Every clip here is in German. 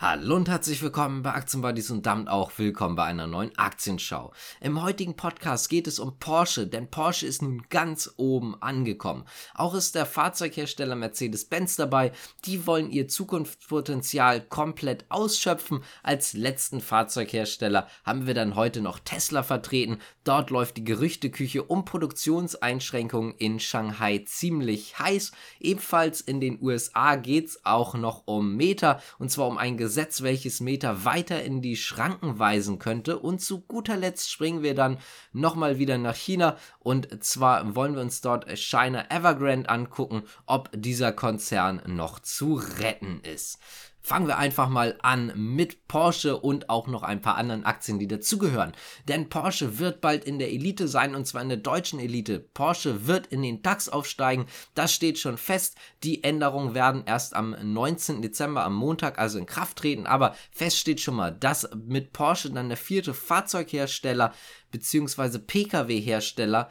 Hallo und herzlich willkommen bei Aktienbuddies und damit auch willkommen bei einer neuen Aktienschau. Im heutigen Podcast geht es um Porsche, denn Porsche ist nun ganz oben angekommen. Auch ist der Fahrzeughersteller Mercedes-Benz dabei. Die wollen ihr Zukunftspotenzial komplett ausschöpfen. Als letzten Fahrzeughersteller haben wir dann heute noch Tesla vertreten. Dort läuft die Gerüchteküche um Produktionseinschränkungen in Shanghai ziemlich heiß. Ebenfalls in den USA geht es auch noch um Meta und zwar um ein Gesetz, welches Meta weiter in die Schranken weisen könnte. Und zu guter Letzt springen wir dann nochmal wieder nach China. Und zwar wollen wir uns dort China Evergrande angucken, ob dieser Konzern noch zu retten ist. Fangen wir einfach mal an mit Porsche und auch noch ein paar anderen Aktien, die dazugehören. Denn Porsche wird bald in der Elite sein und zwar in der deutschen Elite. Porsche wird in den DAX aufsteigen. Das steht schon fest. Die Änderungen werden erst am 19. Dezember, am Montag, also in Kraft treten. Aber fest steht schon mal, dass mit Porsche dann der vierte Fahrzeughersteller bzw. Pkw-Hersteller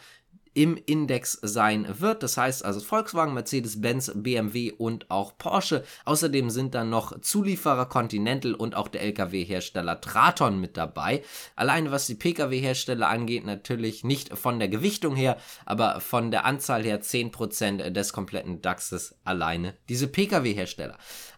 im Index sein wird. Das heißt also Volkswagen, Mercedes-Benz, BMW und auch Porsche. Außerdem sind dann noch Zulieferer Continental und auch der Lkw-Hersteller Traton mit dabei. Alleine was die Pkw-Hersteller angeht, natürlich nicht von der Gewichtung her, aber von der Anzahl her 10% des kompletten DAXes alleine diese Pkw-Hersteller.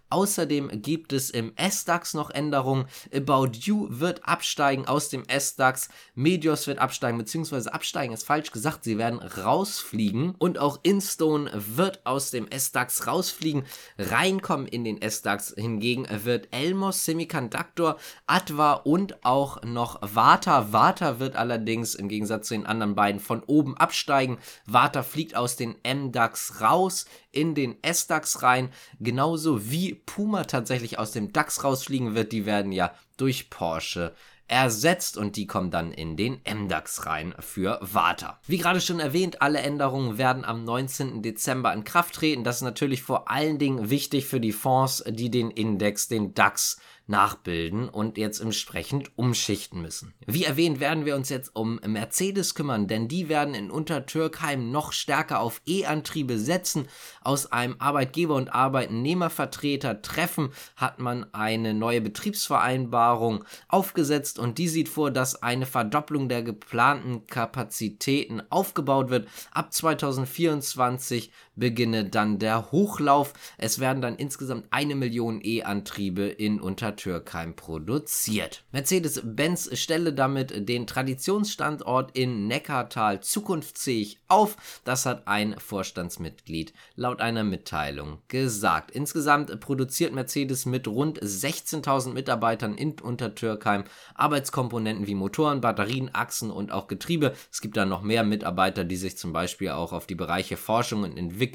Außerdem gibt es im S-DAX noch Änderungen. About You wird absteigen aus dem S-DAX. Medios wird absteigen, beziehungsweise absteigen ist falsch gesagt. Sie werden rausfliegen. Und auch Instone wird aus dem S-DAX rausfliegen. Reinkommen in den S-DAX hingegen wird Elmos Semiconductor, Adva und auch noch Vata. Vata wird allerdings im Gegensatz zu den anderen beiden von oben absteigen. Vata fliegt aus den M-DAX raus in den S-DAX rein. Genauso wie Puma tatsächlich aus dem DAX rausfliegen wird, die werden ja durch Porsche ersetzt und die kommen dann in den MDAX rein für Warta. Wie gerade schon erwähnt, alle Änderungen werden am 19. Dezember in Kraft treten. Das ist natürlich vor allen Dingen wichtig für die Fonds, die den Index, den DAX nachbilden und jetzt entsprechend umschichten müssen. Wie erwähnt, werden wir uns jetzt um Mercedes kümmern, denn die werden in Untertürkheim noch stärker auf E-Antriebe setzen. Aus einem Arbeitgeber- und Arbeitnehmervertreter Treffen hat man eine neue Betriebsvereinbarung aufgesetzt und die sieht vor, dass eine Verdopplung der geplanten Kapazitäten aufgebaut wird. Ab 2024 beginne dann der Hochlauf. Es werden dann insgesamt eine Million E-Antriebe in Untertürkheim Türkheim produziert. Mercedes-Benz stelle damit den Traditionsstandort in Neckartal zukunftsfähig auf. Das hat ein Vorstandsmitglied laut einer Mitteilung gesagt. Insgesamt produziert Mercedes mit rund 16.000 Mitarbeitern in Untertürkheim Arbeitskomponenten wie Motoren, Batterien, Achsen und auch Getriebe. Es gibt da noch mehr Mitarbeiter, die sich zum Beispiel auch auf die Bereiche Forschung und Entwicklung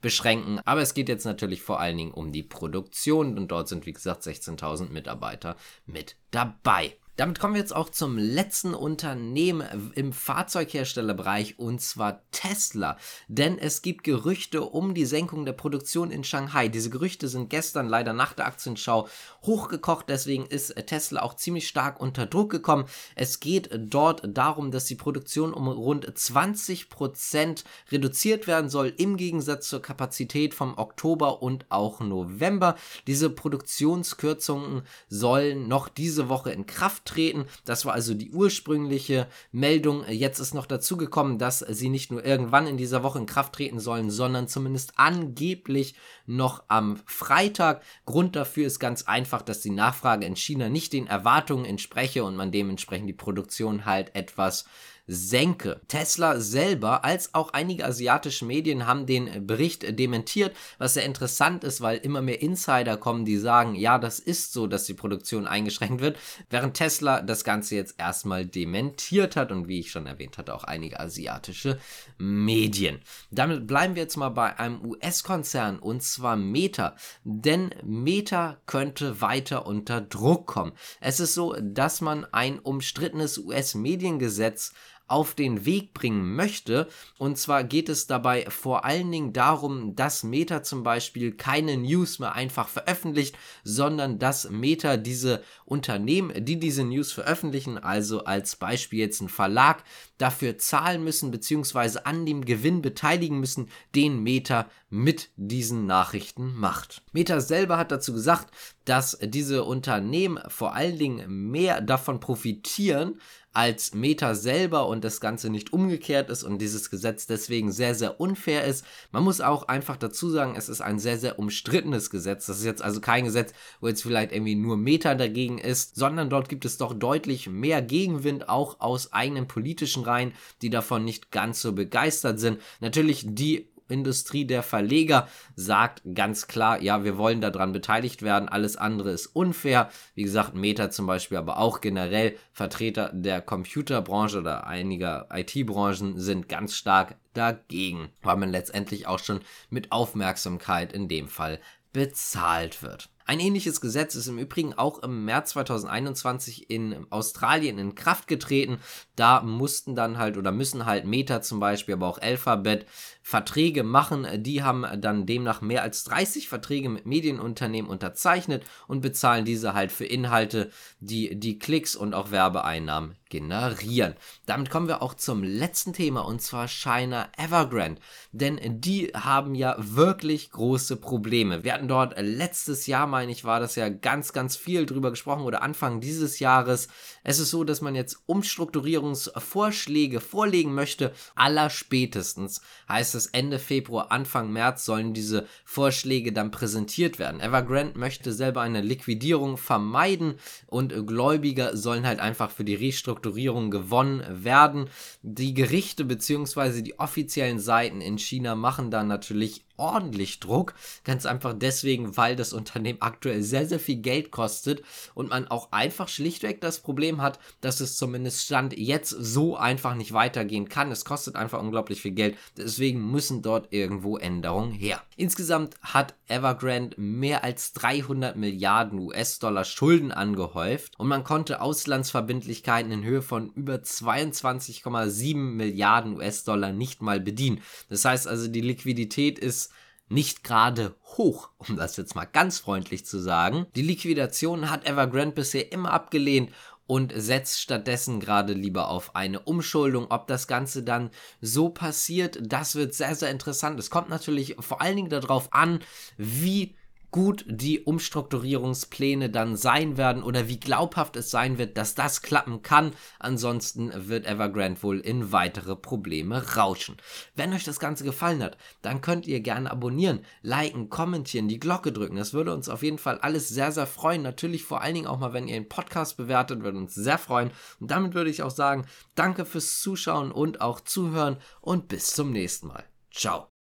beschränken. Aber es geht jetzt natürlich vor allen Dingen um die Produktion und dort sind wie gesagt 16.000 1000 Mitarbeiter mit dabei. Damit kommen wir jetzt auch zum letzten Unternehmen im Fahrzeugherstellerbereich und zwar Tesla. Denn es gibt Gerüchte um die Senkung der Produktion in Shanghai. Diese Gerüchte sind gestern leider nach der Aktienschau hochgekocht, deswegen ist Tesla auch ziemlich stark unter Druck gekommen. Es geht dort darum, dass die Produktion um rund 20 Prozent reduziert werden soll, im Gegensatz zur Kapazität vom Oktober und auch November. Diese Produktionskürzungen sollen noch diese Woche in Kraft treten. Das war also die ursprüngliche Meldung. Jetzt ist noch dazu gekommen, dass sie nicht nur irgendwann in dieser Woche in Kraft treten sollen, sondern zumindest angeblich noch am Freitag. Grund dafür ist ganz einfach, dass die Nachfrage in China nicht den Erwartungen entspreche und man dementsprechend die Produktion halt etwas senke. Tesla selber als auch einige asiatische Medien haben den Bericht dementiert, was sehr interessant ist, weil immer mehr Insider kommen, die sagen, ja, das ist so, dass die Produktion eingeschränkt wird, während Tesla das Ganze jetzt erstmal dementiert hat und wie ich schon erwähnt hatte, auch einige asiatische Medien. Damit bleiben wir jetzt mal bei einem US-Konzern und zwar Meta, denn Meta könnte weiter unter Druck kommen. Es ist so, dass man ein umstrittenes US-Mediengesetz auf den Weg bringen möchte. Und zwar geht es dabei vor allen Dingen darum, dass Meta zum Beispiel keine News mehr einfach veröffentlicht, sondern dass Meta diese Unternehmen, die diese News veröffentlichen, also als Beispiel jetzt ein Verlag, dafür zahlen müssen beziehungsweise an dem Gewinn beteiligen müssen, den Meta mit diesen Nachrichten macht. Meta selber hat dazu gesagt, dass diese Unternehmen vor allen Dingen mehr davon profitieren, als Meta selber und das Ganze nicht umgekehrt ist und dieses Gesetz deswegen sehr, sehr unfair ist. Man muss auch einfach dazu sagen, es ist ein sehr, sehr umstrittenes Gesetz. Das ist jetzt also kein Gesetz, wo jetzt vielleicht irgendwie nur Meta dagegen ist, sondern dort gibt es doch deutlich mehr Gegenwind, auch aus eigenen politischen Reihen, die davon nicht ganz so begeistert sind. Natürlich die Industrie der Verleger sagt ganz klar, ja, wir wollen daran beteiligt werden, alles andere ist unfair. Wie gesagt, Meta zum Beispiel, aber auch generell Vertreter der Computerbranche oder einiger IT-Branchen sind ganz stark dagegen, weil man letztendlich auch schon mit Aufmerksamkeit in dem Fall bezahlt wird. Ein ähnliches Gesetz ist im Übrigen auch im März 2021 in Australien in Kraft getreten. Da mussten dann halt oder müssen halt Meta zum Beispiel, aber auch Alphabet Verträge machen. Die haben dann demnach mehr als 30 Verträge mit Medienunternehmen unterzeichnet und bezahlen diese halt für Inhalte, die die Klicks und auch Werbeeinnahmen generieren. Damit kommen wir auch zum letzten Thema und zwar China Evergrande. Denn die haben ja wirklich große Probleme. Wir hatten dort letztes Jahr, meine ich, war das ja ganz, ganz viel drüber gesprochen oder Anfang dieses Jahres. Es ist so, dass man jetzt Umstrukturierungsvorschläge vorlegen möchte. Allerspätestens heißt es Ende Februar, Anfang März sollen diese Vorschläge dann präsentiert werden. Evergrande möchte selber eine Liquidierung vermeiden und Gläubiger sollen halt einfach für die Restrukturierung gewonnen werden. Die Gerichte bzw. die offiziellen Seiten in China machen da natürlich ordentlich Druck. Ganz einfach deswegen, weil das Unternehmen aktuell sehr, sehr viel Geld kostet und man auch einfach schlichtweg das Problem hat, dass es zumindest Stand jetzt so einfach nicht weitergehen kann. Es kostet einfach unglaublich viel Geld. Deswegen müssen dort irgendwo Änderungen her. Insgesamt hat Evergrande mehr als 300 Milliarden US-Dollar Schulden angehäuft und man konnte Auslandsverbindlichkeiten in Höhe von über 22,7 Milliarden US-Dollar nicht mal bedienen. Das heißt also, die Liquidität ist nicht gerade hoch, um das jetzt mal ganz freundlich zu sagen. Die Liquidation hat Evergrande bisher immer abgelehnt und setzt stattdessen gerade lieber auf eine Umschuldung. Ob das Ganze dann so passiert, das wird sehr, sehr interessant. Es kommt natürlich vor allen Dingen darauf an, wie gut die Umstrukturierungspläne dann sein werden oder wie glaubhaft es sein wird, dass das klappen kann. Ansonsten wird Evergrande wohl in weitere Probleme rauschen. Wenn euch das Ganze gefallen hat, dann könnt ihr gerne abonnieren, liken, kommentieren, die Glocke drücken. Das würde uns auf jeden Fall alles sehr, sehr freuen. Natürlich vor allen Dingen auch mal, wenn ihr den Podcast bewertet, würde uns sehr freuen. Und damit würde ich auch sagen, danke fürs Zuschauen und auch Zuhören und bis zum nächsten Mal. Ciao.